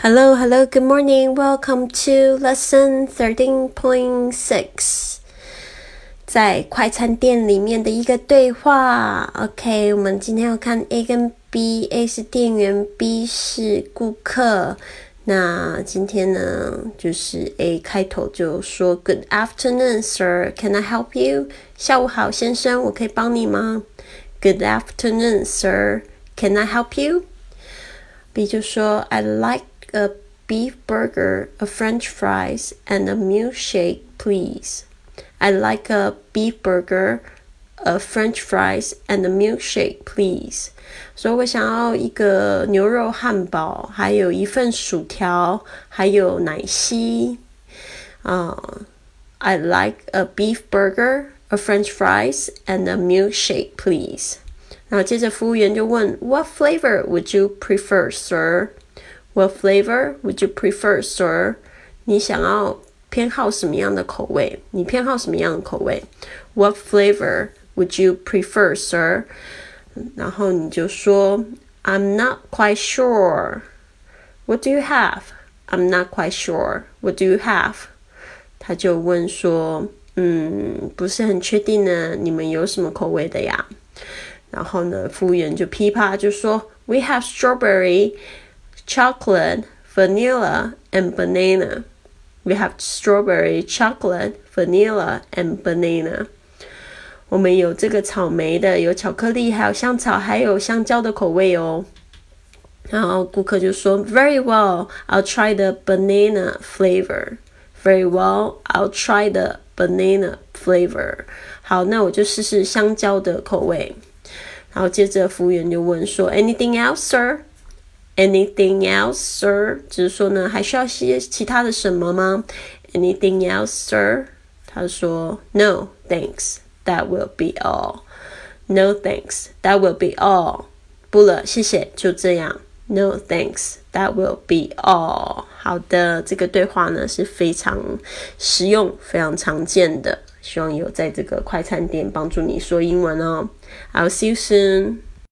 Hello, hello, good morning. Welcome to lesson thirteen point six. 在快餐店里面的一个对话。OK，我们今天要看 A 跟 B，A 是店员，B 是顾客。那今天呢，就是 A 开头就说 Good afternoon, sir. Can I help you? 下午好，先生，我可以帮你吗？Good afternoon, sir. Can I help you? B 就说 “I'd like a beef burger, a French fries, and a milkshake, please. I like a beef burger, a French fries, and a milkshake, please. 所以我想要一个牛肉汉堡，还有一份薯条，还有奶昔。啊、uh,，I like a beef burger, a French fries, and a milkshake, please. 然后接着服务员就问，What flavor would you prefer, sir? What flavor would you prefer, sir? 你想要偏好什么样的口味？你偏好什么样的口味？What flavor would you prefer, sir? 然后你就说，I'm not quite sure. What do you have? I'm not quite sure. What do you have? 他就问说，嗯，不是很确定呢，你们有什么口味的呀？然后呢，服务员就噼啪就说，We have strawberry, chocolate, vanilla, and banana. We have strawberry, chocolate, vanilla, and banana. 我们有这个草莓的，有巧克力，还有香草，还有香蕉的口味哦。然后顾客就说：“Very well, I'll try the banana flavor. Very well, I'll try the banana flavor. 好，那我就试试香蕉的口味。”然后接着服务员就问说：“Anything else, sir? Anything else, sir？” 就是说呢，还需要些其他的什么吗？Anything else, sir？他说：“No, thanks. That will be all. No, thanks. That will be all. 不了，谢谢，就这样。No, thanks. That will be all. 好的，这个对话呢是非常实用、非常常见的。希望有在这个快餐店帮助你说英文哦。I'll see you soon.